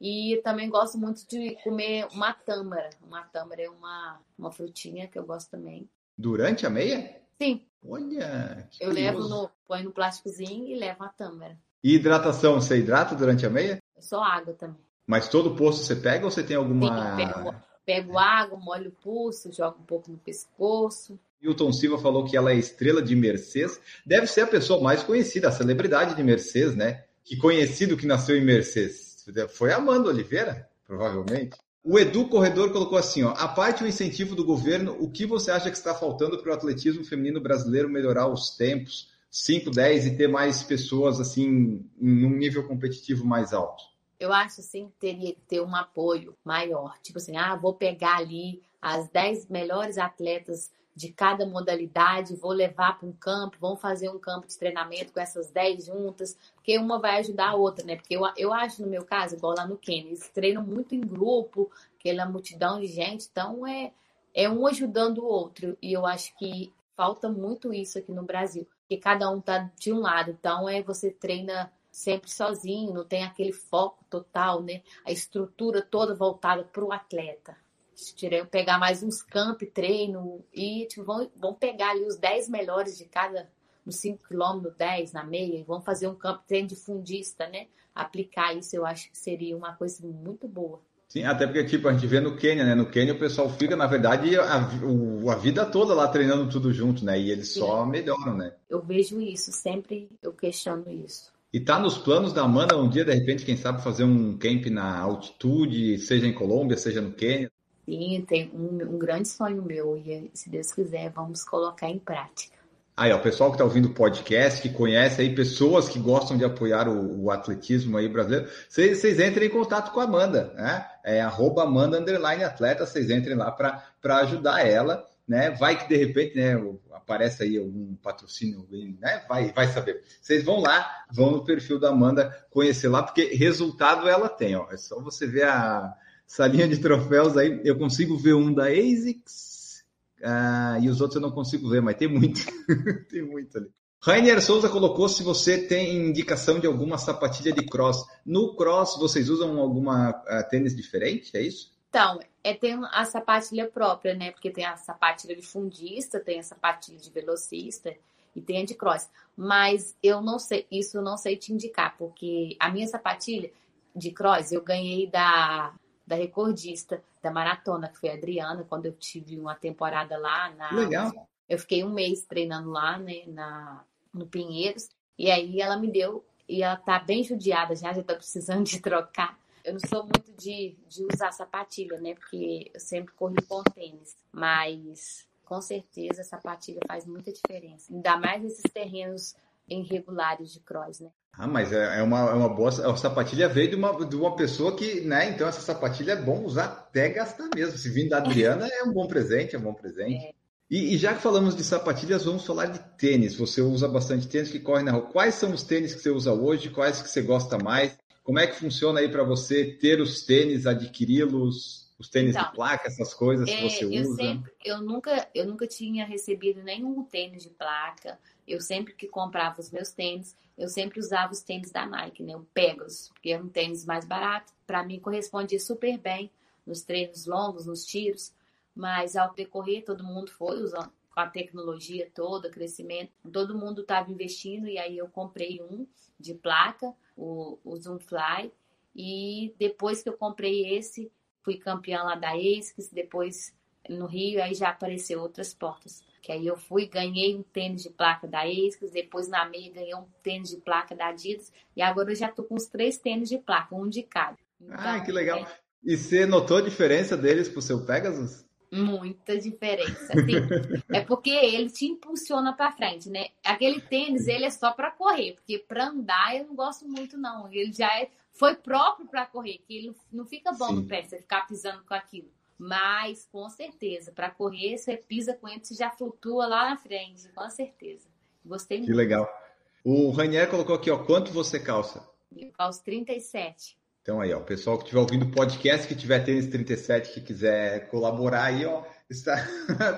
E também gosto muito de comer uma tâmara. Uma tâmara é uma, uma frutinha que eu gosto também. Durante a meia? Sim. Olha, Eu curioso. levo no, põe no plásticozinho e levo a tâmara. E hidratação, você hidrata durante a meia? Só água também. Mas todo poço você pega ou você tem alguma. Sim, pego, pego água, molho o pulso, jogo um pouco no pescoço. Hilton Silva falou que ela é estrela de Mercedes. Deve ser a pessoa mais conhecida, a celebridade de Mercedes, né? Que conhecido que nasceu em Mercedes. Foi Amanda Oliveira, provavelmente. O Edu Corredor colocou assim: ó, a parte do incentivo do governo, o que você acha que está faltando para o atletismo feminino brasileiro melhorar os tempos, 5, 10 e ter mais pessoas assim, num nível competitivo mais alto? Eu acho assim que teria que ter um apoio maior. Tipo assim, ah, vou pegar ali as 10 melhores atletas de cada modalidade, vou levar para um campo, vamos fazer um campo de treinamento com essas 10 juntas, porque uma vai ajudar a outra, né? Porque eu, eu acho, no meu caso, igual lá no Quênia, eles treinam muito em grupo, aquela multidão de gente, então é, é um ajudando o outro. E eu acho que falta muito isso aqui no Brasil, que cada um tá de um lado, então é você treina sempre sozinho, não tem aquele foco total, né? A estrutura toda voltada para o atleta. Tirei pegar mais uns camp, treino e tipo, vão, vão pegar ali os 10 melhores de cada nos 5 km, 10 na meia, e vão fazer um campo treino de fundista, né? Aplicar isso eu acho que seria uma coisa muito boa. Sim, até porque, tipo, a gente vê no Quênia, né? No Quênia o pessoal fica, na verdade, a, a, a vida toda lá treinando tudo junto, né? E eles Sim. só melhoram, né? Eu vejo isso, sempre eu questiono isso. E tá nos planos da Amanda um dia, de repente, quem sabe, fazer um camp na altitude, seja em Colômbia, seja no Quênia? Sim, tem um, um grande sonho meu e, se Deus quiser, vamos colocar em prática. Aí, ó, o pessoal que está ouvindo o podcast, que conhece aí, pessoas que gostam de apoiar o, o atletismo aí brasileiro, vocês entrem em contato com a Amanda, né? É arroba Amanda Underline Atleta, vocês entrem lá para ajudar ela, né? Vai que de repente, né, aparece aí algum patrocínio, né? Vai, vai saber. Vocês vão lá, vão no perfil da Amanda conhecer lá, porque resultado ela tem, ó. É só você ver a salinha de troféus aí. Eu consigo ver um da ASICS, ah, e os outros eu não consigo ver, mas tem muito. tem muito ali. Rainer Souza colocou se você tem indicação de alguma sapatilha de cross. No cross, vocês usam alguma uh, tênis diferente? É isso? Então, é, tem a sapatilha própria, né? Porque tem a sapatilha de fundista, tem a sapatilha de velocista e tem a de cross. Mas eu não sei, isso eu não sei te indicar, porque a minha sapatilha de cross eu ganhei da da recordista da maratona, que foi a Adriana, quando eu tive uma temporada lá na. Legal. Eu fiquei um mês treinando lá, né, na, no Pinheiros, e aí ela me deu, e ela tá bem judiada já, já tá precisando de trocar. Eu não sou muito de, de usar sapatilha, né, porque eu sempre corri com tênis, mas com certeza a sapatilha faz muita diferença, ainda mais nesses terrenos irregulares de cross, né? Ah, mas é, é uma, é uma boa. A sapatilha veio de uma, de uma pessoa que, né? Então, essa sapatilha é bom usar até gastar mesmo. Se vindo da Adriana, é um bom presente, é um bom presente. É. E, e, já que falamos de sapatilhas, vamos falar de tênis. Você usa bastante tênis que corre na rua. Quais são os tênis que você usa hoje? Quais que você gosta mais? Como é que funciona aí para você ter os tênis, adquiri-los, os tênis então, de placa, essas coisas é, que você eu usa? Sempre, eu, nunca, eu nunca tinha recebido nenhum tênis de placa. Eu sempre que comprava os meus tênis, eu sempre usava os tênis da Nike, né? O Pegasus, porque é um tênis mais barato. Para mim, correspondia super bem nos treinos longos, nos tiros. Mas ao decorrer, todo mundo foi usando com a tecnologia toda, crescimento. Todo mundo estava investindo e aí eu comprei um de placa, o, o Zoomfly. E depois que eu comprei esse, fui campeã lá da ASICS, depois no Rio, aí já apareceu outras portas. Que aí eu fui, ganhei um tênis de placa da ASICS, depois na meia ganhei um tênis de placa da Adidas, e agora eu já tô com os três tênis de placa, um de cada. Então, ah, que legal. É... E você notou a diferença deles pro seu Pegasus? Muita diferença. Assim, é porque ele te impulsiona para frente, né? Aquele tênis, ele é só para correr, porque para andar eu não gosto muito não. Ele já é, foi próprio para correr, que ele não fica bom Sim. no pé, você ficar pisando com aquilo. Mas, com certeza, para correr, você pisa com ele, você já flutua lá na frente, com certeza. Gostei muito. Que legal. O Ranier colocou aqui, ó, quanto você calça? Eu calço 37. Então aí, ó, o pessoal que estiver ouvindo o podcast, que tiver tênis 37, que quiser colaborar aí, ó, está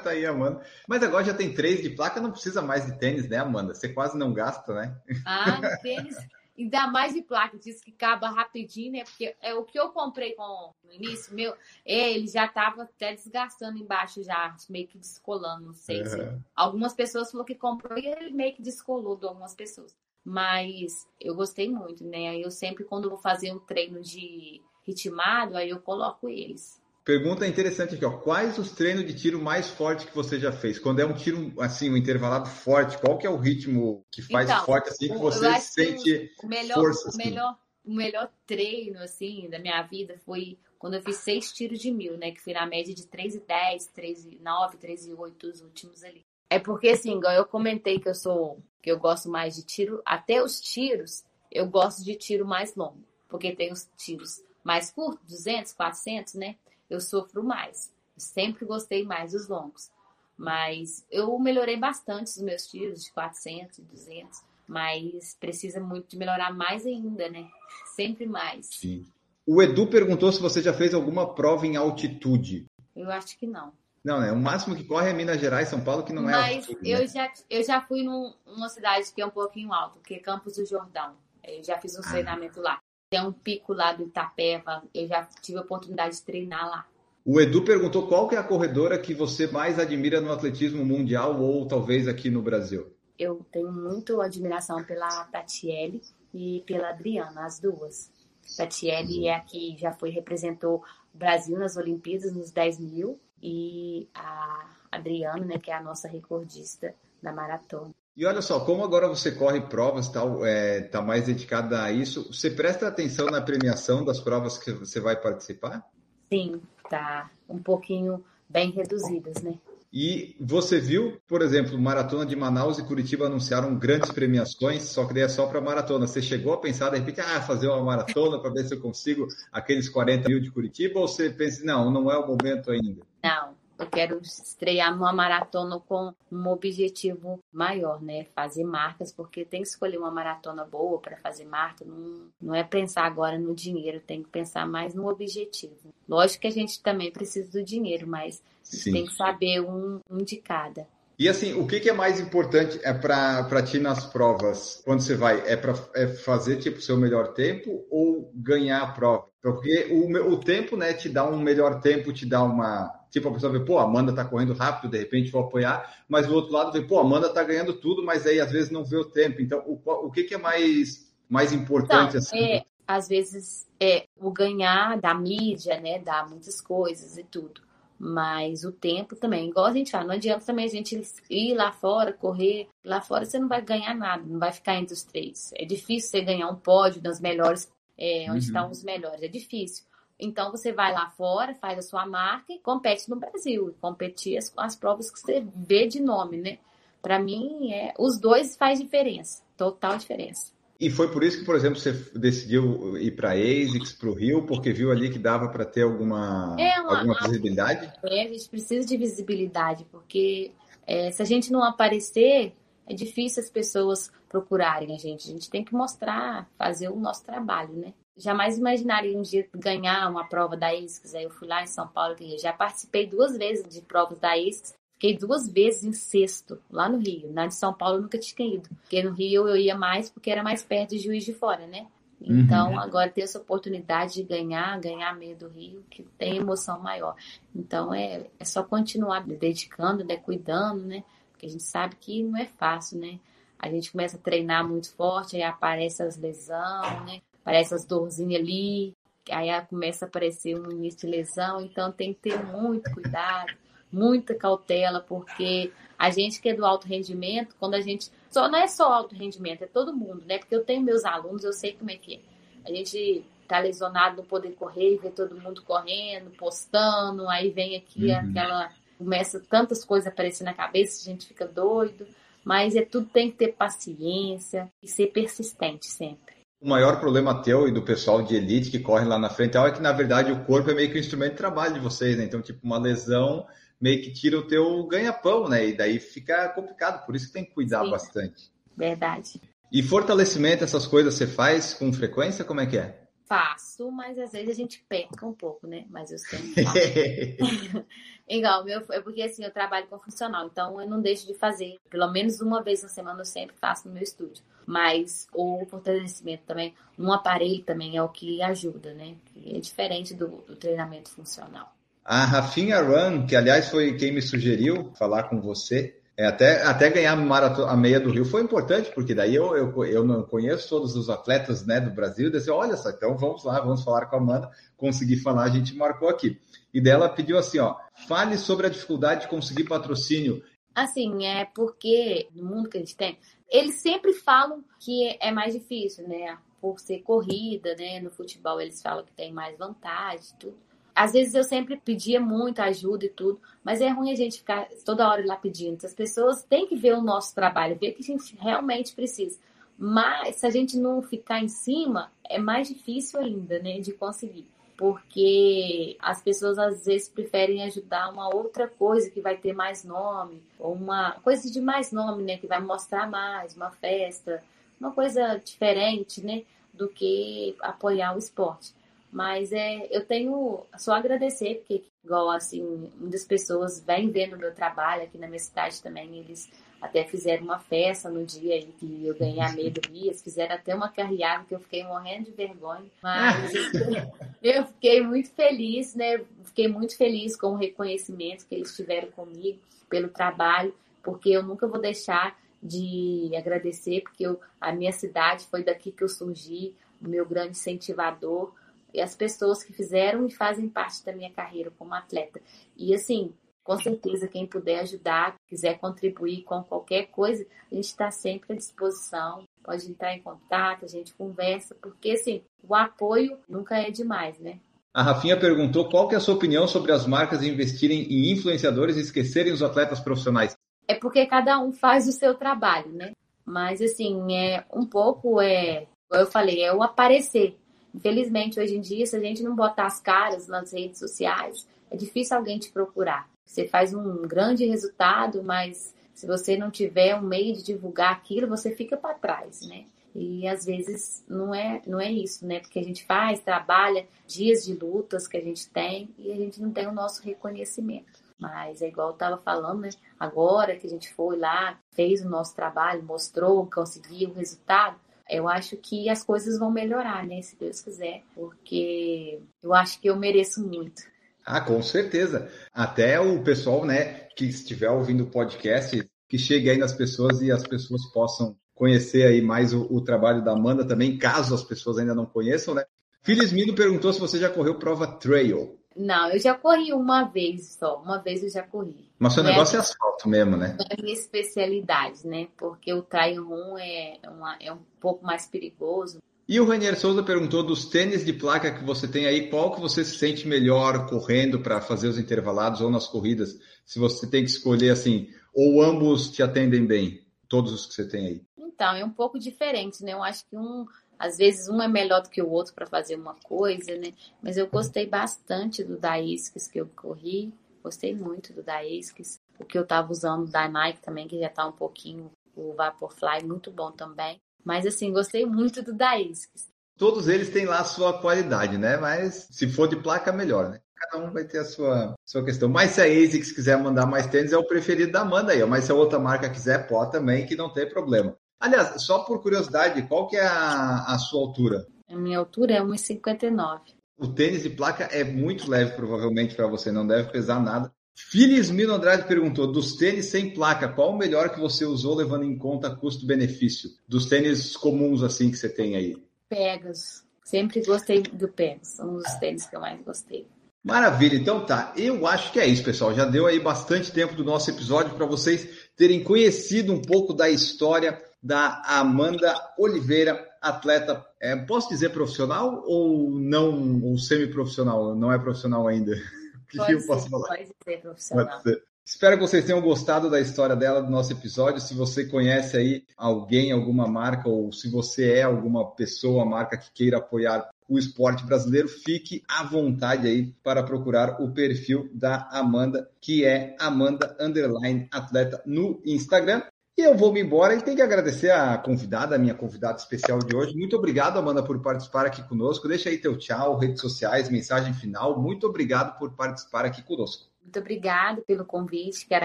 tá aí, Amanda. Mas agora já tem três de placa, não precisa mais de tênis, né, Amanda? Você quase não gasta, né? Ah, tênis, Ainda mais de placa, diz que acaba rapidinho, né? Porque é o que eu comprei com, no início, meu, ele já tava até desgastando embaixo, já meio que descolando, não sei. Uhum. Se, algumas pessoas falaram que comprou e ele meio que descolou de algumas pessoas. Mas eu gostei muito, né? Eu sempre, quando vou fazer um treino de ritmado, aí eu coloco eles. Pergunta interessante aqui, ó. Quais os treinos de tiro mais fortes que você já fez? Quando é um tiro assim, um intervalado forte, qual que é o ritmo que faz então, forte assim que você sente o melhor, força? Assim? O melhor, o melhor treino assim da minha vida foi quando eu fiz seis tiros de mil, né? Que foi na média de 3,10, 3,9, 3,8 os últimos ali. É porque assim, igual eu comentei que eu sou, que eu gosto mais de tiro, até os tiros, eu gosto de tiro mais longo, porque tem os tiros mais curtos, 200, 400, né? eu sofro mais. Eu sempre gostei mais dos longos. Mas eu melhorei bastante os meus tiros de 400, 200, mas precisa muito de melhorar mais ainda, né? Sempre mais. Sim. O Edu perguntou se você já fez alguma prova em altitude. Eu acho que não. Não, né? O máximo que corre é Minas Gerais, São Paulo, que não é Mas eu, né? já, eu já fui num, numa cidade que é um pouquinho alto, que é Campos do Jordão. Eu já fiz um ah. treinamento lá. Tem um pico lá do Itapeva, eu já tive a oportunidade de treinar lá. O Edu perguntou qual que é a corredora que você mais admira no atletismo mundial ou talvez aqui no Brasil. Eu tenho muito admiração pela Tatiele e pela Adriana, as duas. Tatiele é a que já foi representou o Brasil nas Olimpíadas nos 10 mil e a Adriana, né, que é a nossa recordista da maratona. E olha só, como agora você corre provas, tal, é, tá mais dedicada a isso, você presta atenção na premiação das provas que você vai participar? Sim, tá um pouquinho bem reduzidas, né? E você viu, por exemplo, Maratona de Manaus e Curitiba anunciaram grandes premiações, só que daí é só para maratona. Você chegou a pensar, de repente, ah, fazer uma maratona para ver se eu consigo aqueles 40 mil de Curitiba? Ou você pensa, não, não é o momento ainda? Não, eu quero estrear numa maratona com um objetivo maior, né? Fazer marcas, porque tem que escolher uma maratona boa para fazer marca. Não, não é pensar agora no dinheiro, tem que pensar mais no objetivo. Lógico que a gente também precisa do dinheiro, mas tem que saber um, um de cada. E assim, o que, que é mais importante é para ti nas provas, quando você vai? É para é fazer tipo seu melhor tempo ou ganhar a prova? Porque o, o tempo, né, te dá um melhor tempo, te dá uma. Tipo, a pessoa vê, pô, a Amanda tá correndo rápido, de repente vou apoiar, mas do outro lado vê, pô, a Amanda tá ganhando tudo, mas aí às vezes não vê o tempo. Então, o, o que, que é mais, mais importante então, assim? É, às vezes é o ganhar da mídia, né, dá muitas coisas e tudo. Mas o tempo também, igual a gente fala, não adianta também a gente ir lá fora, correr. Lá fora você não vai ganhar nada, não vai ficar entre os três. É difícil você ganhar um pódio das melhores, é, onde uhum. estão os melhores, é difícil. Então você vai lá fora, faz a sua marca e compete no Brasil. Competir as, as provas que você vê de nome, né? Para mim, é, os dois faz diferença, total diferença. E foi por isso que, por exemplo, você decidiu ir para a ASICS, para o Rio, porque viu ali que dava para ter alguma, é uma, alguma visibilidade? É, a gente precisa de visibilidade, porque é, se a gente não aparecer, é difícil as pessoas procurarem a gente. A gente tem que mostrar, fazer o nosso trabalho, né? Jamais imaginaria um dia ganhar uma prova da ASICS. Aí eu fui lá em São Paulo, já participei duas vezes de provas da ASICS Fiquei duas vezes em sexto, lá no Rio. Na de São Paulo eu nunca tinha ido. Porque no Rio eu ia mais porque era mais perto de Juiz de Fora, né? Então, uhum. agora ter essa oportunidade de ganhar, ganhar meio do Rio, que tem emoção maior. Então, é, é só continuar dedicando, né, cuidando, né? Porque a gente sabe que não é fácil, né? A gente começa a treinar muito forte, aí aparece as lesões, né? Aparece as dorzinhas ali, aí começa a aparecer um início de lesão, então tem que ter muito cuidado muita cautela, porque a gente que é do alto rendimento, quando a gente. Só não é só alto rendimento, é todo mundo, né? Porque eu tenho meus alunos, eu sei como é que é. A gente tá lesionado, não poder correr, ver todo mundo correndo, postando, aí vem aqui uhum. aquela. Começa tantas coisas aparecendo na cabeça, a gente fica doido. Mas é tudo tem que ter paciência e ser persistente sempre. O maior problema teu e do pessoal de elite que corre lá na frente é que, na verdade, o corpo é meio que um instrumento de trabalho de vocês, né? Então, tipo, uma lesão meio que tira o teu ganha-pão, né? E daí fica complicado, por isso que tem que cuidar Sim, bastante. Verdade. E fortalecimento, essas coisas você faz com frequência? Como é que é? Faço, mas às vezes a gente peca um pouco, né? Mas eu sempre faço. Igual, meu, é porque assim, eu trabalho com funcional, então eu não deixo de fazer. Pelo menos uma vez na semana eu sempre faço no meu estúdio. Mas o fortalecimento também, um aparelho também é o que ajuda, né? É diferente do, do treinamento funcional. A Rafinha Run, que aliás foi quem me sugeriu falar com você, é, até, até ganhar a, meia do Rio foi importante, porque daí eu, eu, eu não conheço todos os atletas né, do Brasil. Disse, olha só, então vamos lá, vamos falar com a Amanda. Consegui falar, a gente marcou aqui. E dela pediu assim: ó, fale sobre a dificuldade de conseguir patrocínio. Assim, é porque no mundo que a gente tem, eles sempre falam que é mais difícil, né? Por ser corrida, né? No futebol eles falam que tem mais vantagem, tudo às vezes eu sempre pedia muita ajuda e tudo, mas é ruim a gente ficar toda hora lá pedindo. As pessoas têm que ver o nosso trabalho, ver que a gente realmente precisa. Mas se a gente não ficar em cima, é mais difícil ainda, né, de conseguir. Porque as pessoas às vezes preferem ajudar uma outra coisa que vai ter mais nome, ou uma coisa de mais nome, né, que vai mostrar mais, uma festa, uma coisa diferente, né, do que apoiar o esporte. Mas é, eu tenho só agradecer, porque, igual assim, muitas pessoas vêm vendo o meu trabalho aqui na minha cidade também. Eles até fizeram uma festa no dia em que eu ganhei a meia do Rias, fizeram até uma carreada que eu fiquei morrendo de vergonha. Mas eu fiquei muito feliz, né? Fiquei muito feliz com o reconhecimento que eles tiveram comigo pelo trabalho, porque eu nunca vou deixar de agradecer, porque eu, a minha cidade foi daqui que eu surgi, o meu grande incentivador e as pessoas que fizeram e fazem parte da minha carreira como atleta. E assim, com certeza, quem puder ajudar, quiser contribuir com qualquer coisa, a gente está sempre à disposição. Pode entrar em contato, a gente conversa, porque assim, o apoio nunca é demais, né? A Rafinha perguntou qual que é a sua opinião sobre as marcas investirem em influenciadores e esquecerem os atletas profissionais. É porque cada um faz o seu trabalho, né? Mas assim, é um pouco é, como eu falei, é o aparecer. Infelizmente, hoje em dia, se a gente não botar as caras nas redes sociais, é difícil alguém te procurar. Você faz um grande resultado, mas se você não tiver um meio de divulgar aquilo, você fica para trás, né? E às vezes não é, não é isso, né? Porque a gente faz, trabalha dias de lutas que a gente tem e a gente não tem o nosso reconhecimento. Mas é igual eu estava falando, né? Agora que a gente foi lá, fez o nosso trabalho, mostrou, conseguiu o resultado, eu acho que as coisas vão melhorar, né? Se Deus quiser, porque eu acho que eu mereço muito. Ah, com certeza. Até o pessoal, né, que estiver ouvindo o podcast, que chegue aí nas pessoas e as pessoas possam conhecer aí mais o, o trabalho da Amanda também, caso as pessoas ainda não conheçam, né? Filismino perguntou se você já correu prova trail. Não, eu já corri uma vez só. Uma vez eu já corri. Mas seu negócio é, é asfalto mesmo, né? É a minha especialidade, né? Porque o trail run é, uma, é um pouco mais perigoso. E o Ranier Souza perguntou dos tênis de placa que você tem aí, qual que você se sente melhor correndo para fazer os intervalados ou nas corridas? Se você tem que escolher assim, ou ambos te atendem bem, todos os que você tem aí? Então, é um pouco diferente, né? Eu acho que um, às vezes um é melhor do que o outro para fazer uma coisa, né? Mas eu gostei bastante do Daisques que eu corri, gostei muito do Daisques. O que eu tava usando da Nike também, que já tá um pouquinho, o Vaporfly, muito bom também. Mas assim, gostei muito do da ASICS. Todos eles têm lá a sua qualidade, né? Mas se for de placa, melhor, né? Cada um vai ter a sua, sua questão. Mas se a ASICS quiser mandar mais tênis, é o preferido da Amanda aí. Mas se a outra marca quiser, pode também, que não tem problema. Aliás, só por curiosidade, qual que é a, a sua altura? A minha altura é 1,59. O tênis de placa é muito leve, provavelmente, para você. Não deve pesar nada. Filismino Andrade perguntou: dos tênis sem placa, qual o melhor que você usou levando em conta custo-benefício? Dos tênis comuns assim que você tem aí? Pegas. Sempre gostei do Pegas. São os tênis que eu mais gostei. Maravilha, então tá. Eu acho que é isso, pessoal. Já deu aí bastante tempo do nosso episódio para vocês terem conhecido um pouco da história da Amanda Oliveira, atleta, é, posso dizer profissional ou não, ou semi-profissional? Não é profissional ainda. que pode eu posso ser, falar? Pode ser profissional. Pode ser. Espero que vocês tenham gostado da história dela, do nosso episódio. Se você conhece aí alguém, alguma marca, ou se você é alguma pessoa, marca que queira apoiar o esporte brasileiro, fique à vontade aí para procurar o perfil da Amanda, que é Amanda Underline Atleta no Instagram. E eu vou me embora e tenho que agradecer a convidada, a minha convidada especial de hoje. Muito obrigado, Amanda, por participar aqui conosco. Deixa aí teu tchau, redes sociais, mensagem final. Muito obrigado por participar aqui conosco. Muito obrigada pelo convite. Quero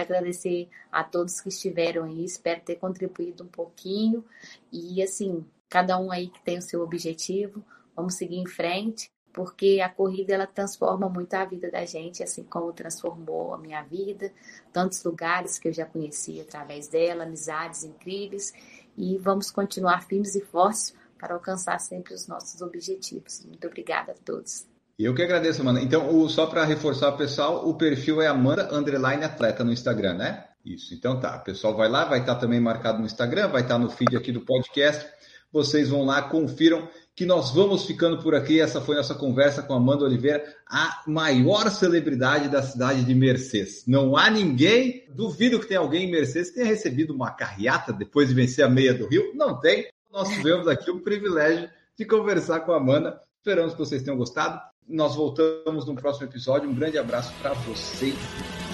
agradecer a todos que estiveram aí. Espero ter contribuído um pouquinho. E assim, cada um aí que tem o seu objetivo, vamos seguir em frente porque a corrida ela transforma muito a vida da gente, assim como transformou a minha vida, tantos lugares que eu já conheci através dela, amizades incríveis, e vamos continuar firmes e fortes para alcançar sempre os nossos objetivos. Muito obrigada a todos. Eu que agradeço, Amanda. Então, o, só para reforçar o pessoal, o perfil é Amanda Underline Atleta no Instagram, né? Isso, então tá. O pessoal vai lá, vai estar também marcado no Instagram, vai estar no feed aqui do podcast. Vocês vão lá, confiram que nós vamos ficando por aqui. Essa foi nossa conversa com Amanda Oliveira, a maior celebridade da cidade de Mercedes. Não há ninguém, duvido que tenha alguém em Mercedes que tenha recebido uma carreata depois de vencer a meia do Rio. Não tem. Nós tivemos aqui o privilégio de conversar com a Amanda. Esperamos que vocês tenham gostado. Nós voltamos no próximo episódio. Um grande abraço para vocês.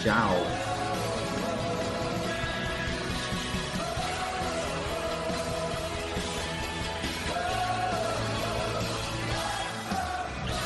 Tchau.